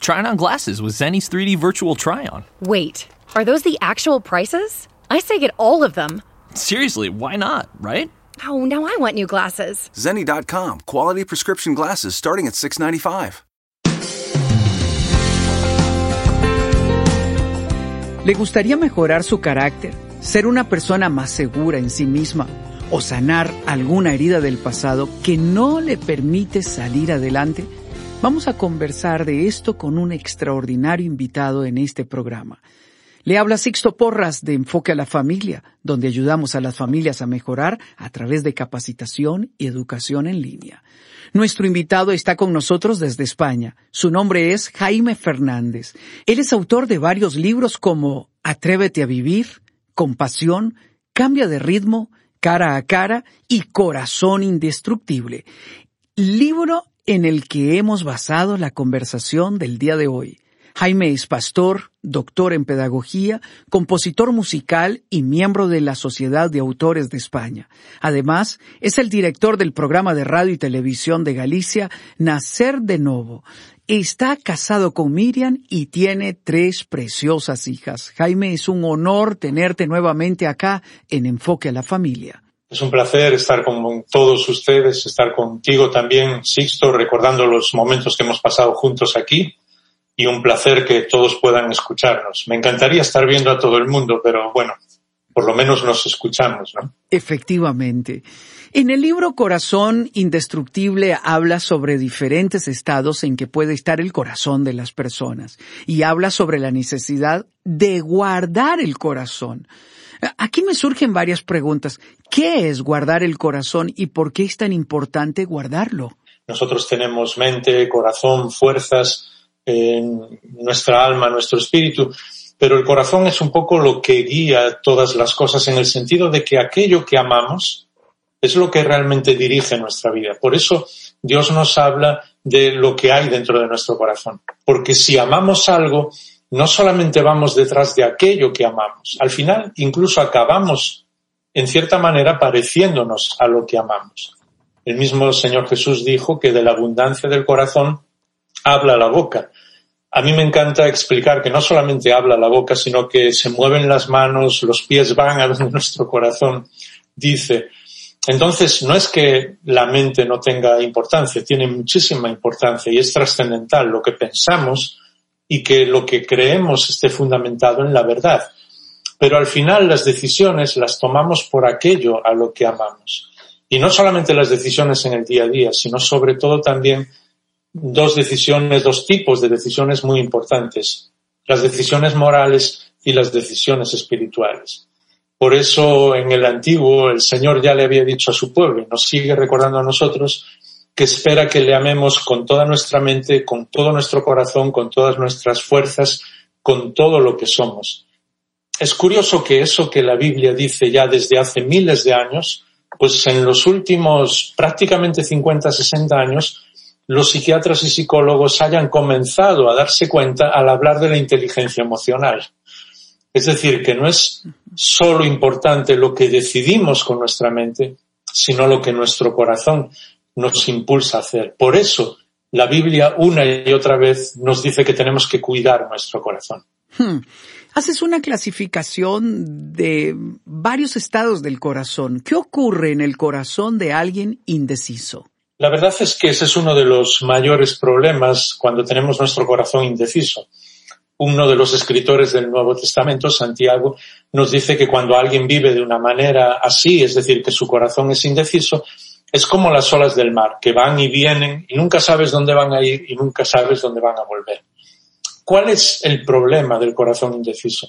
Trying on glasses with Zenny's 3D virtual try on. Wait, are those the actual prices? I say get all of them. Seriously, why not, right? Oh, now I want new glasses. Zenny.com, quality prescription glasses starting at 695. ¿Le gustaría mejorar su carácter, ser una persona más segura en sí misma o sanar alguna herida del pasado que no le permite salir adelante? Vamos a conversar de esto con un extraordinario invitado en este programa. Le habla Sixto Porras de Enfoque a la Familia, donde ayudamos a las familias a mejorar a través de capacitación y educación en línea. Nuestro invitado está con nosotros desde España. Su nombre es Jaime Fernández. Él es autor de varios libros como Atrévete a vivir, Compasión, Cambia de ritmo, Cara a cara y Corazón indestructible. Libro en el que hemos basado la conversación del día de hoy. Jaime es pastor, doctor en pedagogía, compositor musical y miembro de la Sociedad de Autores de España. Además, es el director del programa de radio y televisión de Galicia, Nacer de Novo. Está casado con Miriam y tiene tres preciosas hijas. Jaime, es un honor tenerte nuevamente acá en Enfoque a la Familia. Es un placer estar con todos ustedes, estar contigo también, Sixto, recordando los momentos que hemos pasado juntos aquí y un placer que todos puedan escucharnos. Me encantaría estar viendo a todo el mundo, pero bueno, por lo menos nos escuchamos, ¿no? Efectivamente. En el libro Corazón Indestructible habla sobre diferentes estados en que puede estar el corazón de las personas y habla sobre la necesidad de guardar el corazón. Aquí me surgen varias preguntas. ¿Qué es guardar el corazón y por qué es tan importante guardarlo? Nosotros tenemos mente, corazón, fuerzas, nuestra alma, nuestro espíritu, pero el corazón es un poco lo que guía todas las cosas en el sentido de que aquello que amamos es lo que realmente dirige nuestra vida. Por eso Dios nos habla de lo que hay dentro de nuestro corazón. Porque si amamos algo, no solamente vamos detrás de aquello que amamos, al final incluso acabamos en cierta manera pareciéndonos a lo que amamos. El mismo Señor Jesús dijo que de la abundancia del corazón habla la boca. A mí me encanta explicar que no solamente habla la boca, sino que se mueven las manos, los pies van a donde nuestro corazón dice. Entonces, no es que la mente no tenga importancia, tiene muchísima importancia y es trascendental lo que pensamos y que lo que creemos esté fundamentado en la verdad. Pero al final las decisiones las tomamos por aquello a lo que amamos. Y no solamente las decisiones en el día a día, sino sobre todo también dos decisiones, dos tipos de decisiones muy importantes. Las decisiones morales y las decisiones espirituales. Por eso en el antiguo el Señor ya le había dicho a su pueblo y nos sigue recordando a nosotros que espera que le amemos con toda nuestra mente, con todo nuestro corazón, con todas nuestras fuerzas, con todo lo que somos. Es curioso que eso que la Biblia dice ya desde hace miles de años, pues en los últimos prácticamente 50, 60 años, los psiquiatras y psicólogos hayan comenzado a darse cuenta al hablar de la inteligencia emocional. Es decir, que no es solo importante lo que decidimos con nuestra mente, sino lo que nuestro corazón nos impulsa a hacer. Por eso, la Biblia una y otra vez nos dice que tenemos que cuidar nuestro corazón. Hmm. Haces una clasificación de varios estados del corazón. ¿Qué ocurre en el corazón de alguien indeciso? La verdad es que ese es uno de los mayores problemas cuando tenemos nuestro corazón indeciso. Uno de los escritores del Nuevo Testamento, Santiago, nos dice que cuando alguien vive de una manera así, es decir, que su corazón es indeciso, es como las olas del mar, que van y vienen y nunca sabes dónde van a ir y nunca sabes dónde van a volver. ¿Cuál es el problema del corazón indeciso?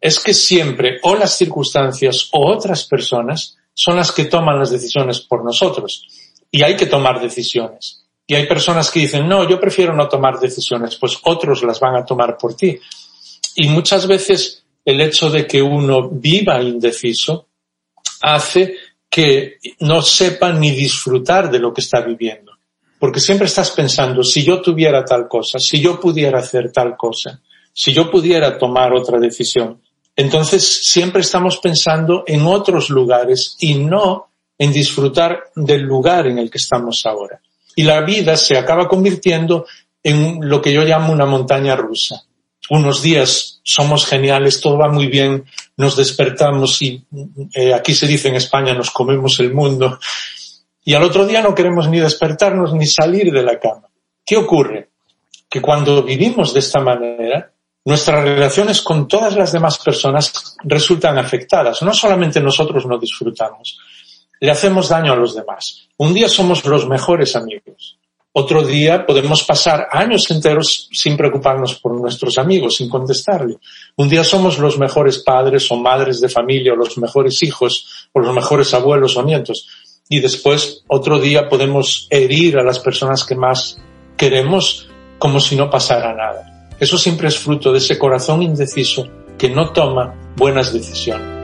Es que siempre o las circunstancias o otras personas son las que toman las decisiones por nosotros y hay que tomar decisiones. Y hay personas que dicen, no, yo prefiero no tomar decisiones, pues otros las van a tomar por ti. Y muchas veces el hecho de que uno viva indeciso hace que no sepa ni disfrutar de lo que está viviendo. Porque siempre estás pensando, si yo tuviera tal cosa, si yo pudiera hacer tal cosa, si yo pudiera tomar otra decisión. Entonces siempre estamos pensando en otros lugares y no en disfrutar del lugar en el que estamos ahora y la vida se acaba convirtiendo en lo que yo llamo una montaña rusa. Unos días somos geniales, todo va muy bien, nos despertamos y eh, aquí se dice en España nos comemos el mundo y al otro día no queremos ni despertarnos ni salir de la cama. ¿Qué ocurre? Que cuando vivimos de esta manera, nuestras relaciones con todas las demás personas resultan afectadas. No solamente nosotros no disfrutamos, le hacemos daño a los demás. Un día somos los mejores amigos. Otro día podemos pasar años enteros sin preocuparnos por nuestros amigos, sin contestarle. Un día somos los mejores padres o madres de familia o los mejores hijos o los mejores abuelos o nietos. Y después otro día podemos herir a las personas que más queremos como si no pasara nada. Eso siempre es fruto de ese corazón indeciso que no toma buenas decisiones.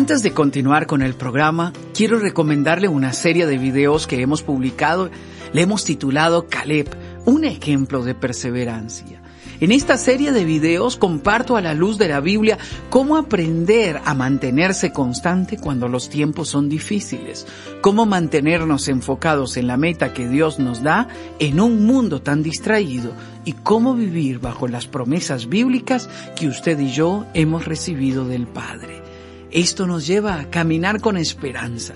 Antes de continuar con el programa, quiero recomendarle una serie de videos que hemos publicado. Le hemos titulado Caleb, un ejemplo de perseverancia. En esta serie de videos comparto a la luz de la Biblia cómo aprender a mantenerse constante cuando los tiempos son difíciles, cómo mantenernos enfocados en la meta que Dios nos da en un mundo tan distraído y cómo vivir bajo las promesas bíblicas que usted y yo hemos recibido del Padre. Esto nos lleva a caminar con esperanza.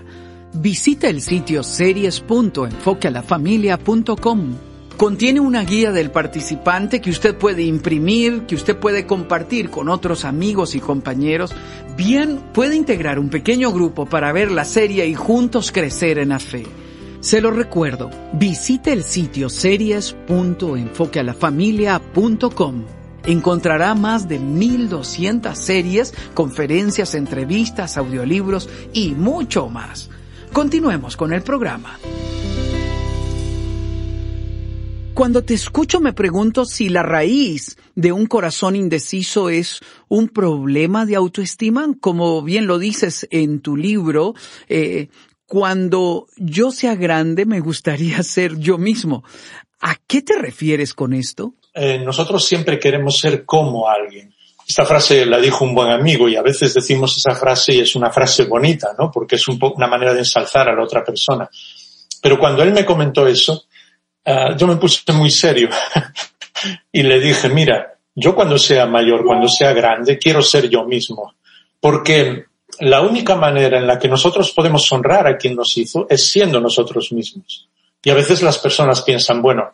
Visita el sitio series.enfoquealafamilia.com. Contiene una guía del participante que usted puede imprimir, que usted puede compartir con otros amigos y compañeros. Bien, puede integrar un pequeño grupo para ver la serie y juntos crecer en la fe. Se lo recuerdo, visite el sitio series.enfoquealafamilia.com encontrará más de 1.200 series, conferencias, entrevistas, audiolibros y mucho más. Continuemos con el programa. Cuando te escucho me pregunto si la raíz de un corazón indeciso es un problema de autoestima, como bien lo dices en tu libro, eh, cuando yo sea grande me gustaría ser yo mismo. ¿A qué te refieres con esto? Eh, nosotros siempre queremos ser como alguien. Esta frase la dijo un buen amigo y a veces decimos esa frase y es una frase bonita, ¿no? Porque es un una manera de ensalzar a la otra persona. Pero cuando él me comentó eso, uh, yo me puse muy serio y le dije, mira, yo cuando sea mayor, cuando sea grande, quiero ser yo mismo. Porque la única manera en la que nosotros podemos honrar a quien nos hizo es siendo nosotros mismos. Y a veces las personas piensan, bueno,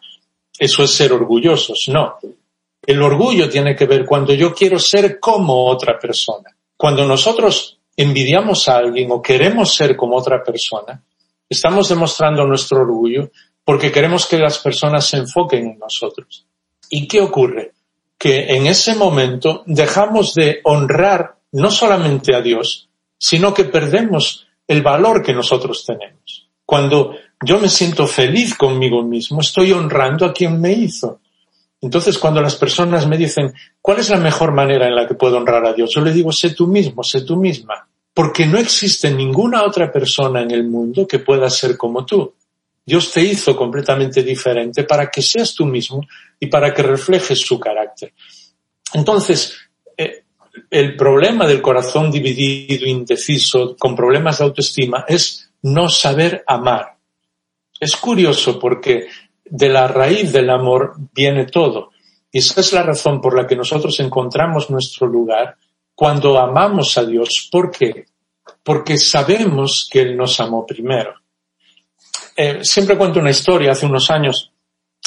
eso es ser orgullosos. No. El orgullo tiene que ver cuando yo quiero ser como otra persona. Cuando nosotros envidiamos a alguien o queremos ser como otra persona, estamos demostrando nuestro orgullo porque queremos que las personas se enfoquen en nosotros. ¿Y qué ocurre? Que en ese momento dejamos de honrar no solamente a Dios, sino que perdemos el valor que nosotros tenemos. Cuando yo me siento feliz conmigo mismo, estoy honrando a quien me hizo. Entonces, cuando las personas me dicen, ¿cuál es la mejor manera en la que puedo honrar a Dios? Yo le digo, sé tú mismo, sé tú misma. Porque no existe ninguna otra persona en el mundo que pueda ser como tú. Dios te hizo completamente diferente para que seas tú mismo y para que reflejes su carácter. Entonces, eh, el problema del corazón dividido, indeciso, con problemas de autoestima, es no saber amar. Es curioso porque de la raíz del amor viene todo. Y esa es la razón por la que nosotros encontramos nuestro lugar cuando amamos a Dios. ¿Por qué? Porque sabemos que Él nos amó primero. Eh, siempre cuento una historia. Hace unos años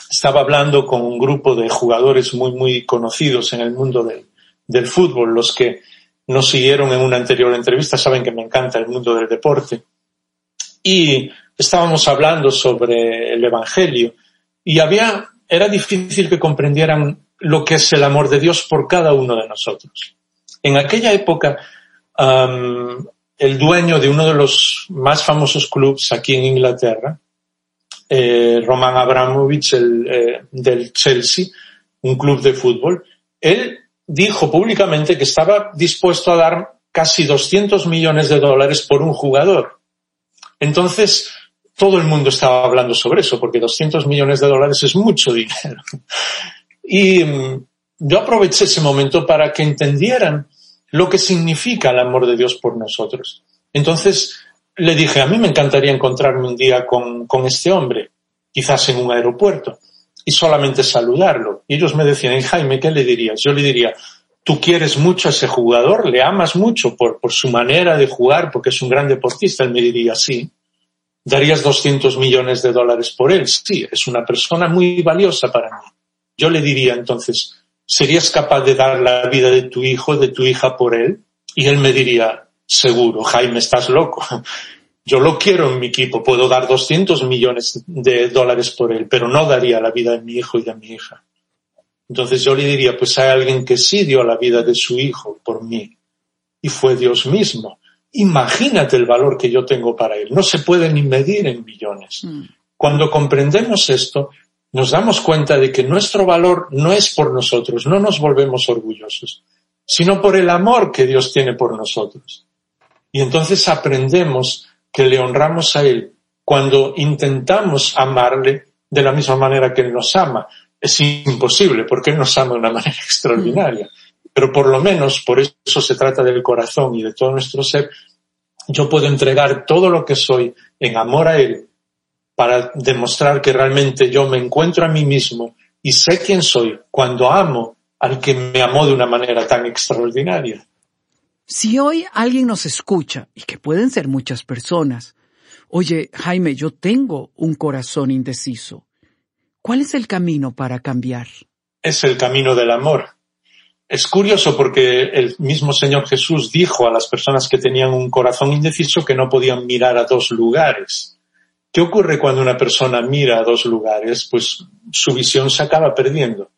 estaba hablando con un grupo de jugadores muy, muy conocidos en el mundo del, del fútbol. Los que nos siguieron en una anterior entrevista saben que me encanta el mundo del deporte. Y estábamos hablando sobre el Evangelio y había, era difícil que comprendieran lo que es el amor de Dios por cada uno de nosotros. En aquella época el dueño de uno de los más famosos clubes aquí en Inglaterra, eh, Roman Abramovich el, eh, del Chelsea, un club de fútbol, él dijo públicamente que estaba dispuesto a dar casi 200 millones de dólares por un jugador. Entonces, todo el mundo estaba hablando sobre eso, porque 200 millones de dólares es mucho dinero. Y mm, yo aproveché ese momento para que entendieran lo que significa el amor de Dios por nosotros. Entonces le dije, a mí me encantaría encontrarme un día con, con este hombre, quizás en un aeropuerto, y solamente saludarlo. Y ellos me decían, Jaime, ¿qué le dirías? Yo le diría, tú quieres mucho a ese jugador, le amas mucho por, por su manera de jugar, porque es un gran deportista. Él me diría, sí. ¿Darías 200 millones de dólares por él? Sí, es una persona muy valiosa para mí. Yo le diría entonces, ¿serías capaz de dar la vida de tu hijo, de tu hija por él? Y él me diría, seguro, Jaime, estás loco. Yo lo quiero en mi equipo, puedo dar 200 millones de dólares por él, pero no daría la vida de mi hijo y de mi hija. Entonces yo le diría, pues hay alguien que sí dio la vida de su hijo por mí. Y fue Dios mismo. Imagínate el valor que yo tengo para él. No se puede ni medir en millones. Mm. Cuando comprendemos esto, nos damos cuenta de que nuestro valor no es por nosotros, no nos volvemos orgullosos, sino por el amor que Dios tiene por nosotros. Y entonces aprendemos que le honramos a Él cuando intentamos amarle de la misma manera que Él nos ama. Es imposible porque Él nos ama de una manera extraordinaria. Pero por lo menos, por eso se trata del corazón y de todo nuestro ser, yo puedo entregar todo lo que soy en amor a Él para demostrar que realmente yo me encuentro a mí mismo y sé quién soy cuando amo al que me amó de una manera tan extraordinaria. Si hoy alguien nos escucha, y que pueden ser muchas personas, oye, Jaime, yo tengo un corazón indeciso, ¿cuál es el camino para cambiar? Es el camino del amor. Es curioso porque el mismo Señor Jesús dijo a las personas que tenían un corazón indeciso que no podían mirar a dos lugares. ¿Qué ocurre cuando una persona mira a dos lugares? Pues su visión se acaba perdiendo.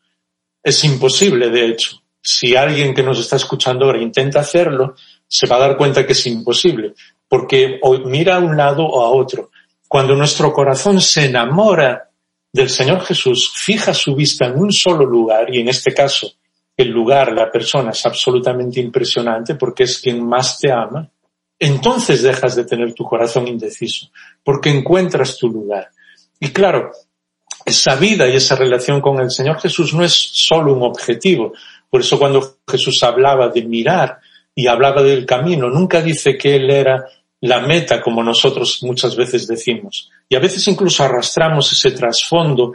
Es imposible, de hecho. Si alguien que nos está escuchando ahora intenta hacerlo, se va a dar cuenta que es imposible, porque mira a un lado o a otro. Cuando nuestro corazón se enamora del Señor Jesús, fija su vista en un solo lugar, y en este caso el lugar, la persona es absolutamente impresionante porque es quien más te ama, entonces dejas de tener tu corazón indeciso, porque encuentras tu lugar. Y claro, esa vida y esa relación con el Señor Jesús no es solo un objetivo. Por eso cuando Jesús hablaba de mirar y hablaba del camino, nunca dice que Él era la meta como nosotros muchas veces decimos. Y a veces incluso arrastramos ese trasfondo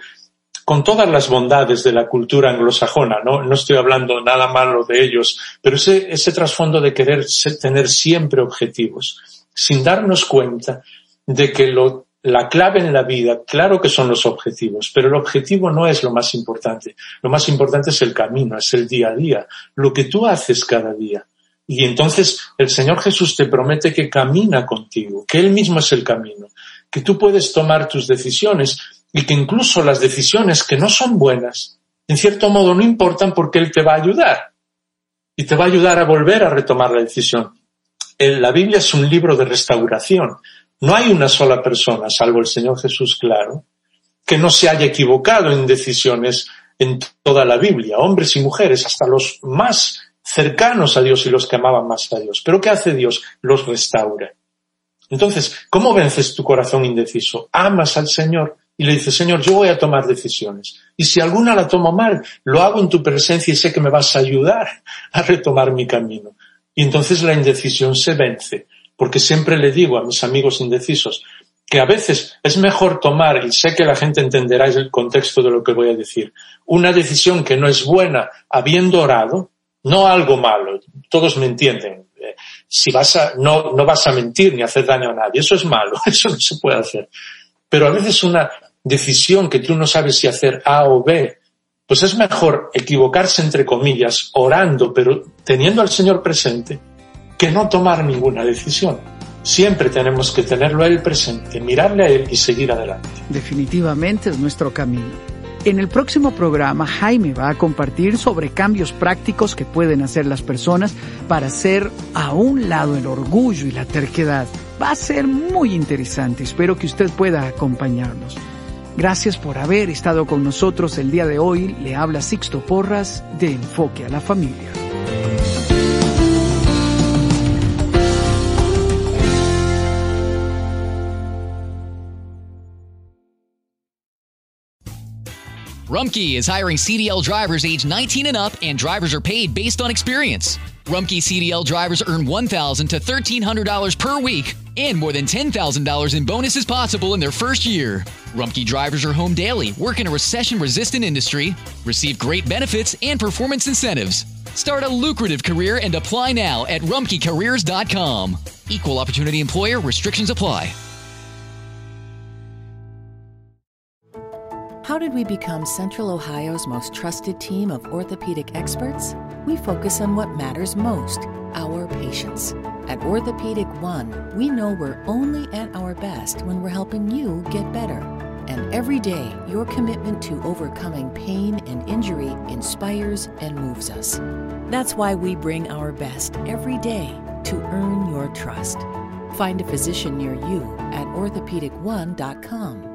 con todas las bondades de la cultura anglosajona, ¿no? No estoy hablando nada malo de ellos, pero ese, trasfondo de querer tener siempre objetivos, sin darnos cuenta de que la clave en la vida, claro que son los objetivos, pero el objetivo no es lo más importante. Lo más importante es el camino, es el día a día, lo que tú haces cada día. Y entonces el Señor Jesús te promete que camina contigo, que Él mismo es el camino, que tú puedes tomar tus decisiones y que incluso las decisiones que no son buenas, en cierto modo no importan porque Él te va a ayudar y te va a ayudar a volver a retomar la decisión. La Biblia es un libro de restauración. No hay una sola persona, salvo el Señor Jesús, claro, que no se haya equivocado en decisiones en toda la Biblia, hombres y mujeres, hasta los más cercanos a Dios y los que amaban más a Dios. Pero ¿qué hace Dios? Los restaura. Entonces, ¿cómo vences tu corazón indeciso? Amas al Señor, y le dice, Señor, yo voy a tomar decisiones. Y si alguna la tomo mal, lo hago en tu presencia y sé que me vas a ayudar a retomar mi camino. Y entonces la indecisión se vence, porque siempre le digo a mis amigos indecisos que a veces es mejor tomar, y sé que la gente entenderá el contexto de lo que voy a decir, una decisión que no es buena habiendo orado, no algo malo, todos me entienden. Eh, si vas a, no, no vas a mentir ni hacer daño a nadie, eso es malo, eso no se puede hacer. Pero a veces una decisión que tú no sabes si hacer A o B, pues es mejor equivocarse entre comillas, orando, pero teniendo al Señor presente, que no tomar ninguna decisión. Siempre tenemos que tenerlo a Él presente, mirarle a Él y seguir adelante. Definitivamente es nuestro camino. En el próximo programa, Jaime va a compartir sobre cambios prácticos que pueden hacer las personas para hacer a un lado el orgullo y la terquedad. Va a ser muy interesante. Espero que usted pueda acompañarnos. Gracias por haber estado con nosotros el día de hoy. Le habla Sixto Porras de Enfoque a la Familia. Rumkey is hiring CDL drivers age 19 and up, and drivers are paid based on experience. Rumkey CDL drivers earn $1,000 to $1,300 per week, and more than $10,000 in bonuses possible in their first year. Rumkey drivers are home daily, work in a recession resistant industry, receive great benefits and performance incentives. Start a lucrative career and apply now at rumkeycareers.com. Equal opportunity employer restrictions apply. How did we become Central Ohio's most trusted team of orthopedic experts? We focus on what matters most our patients. At Orthopedic One, we know we're only at our best when we're helping you get better. And every day, your commitment to overcoming pain and injury inspires and moves us. That's why we bring our best every day to earn your trust. Find a physician near you at orthopedic1.com.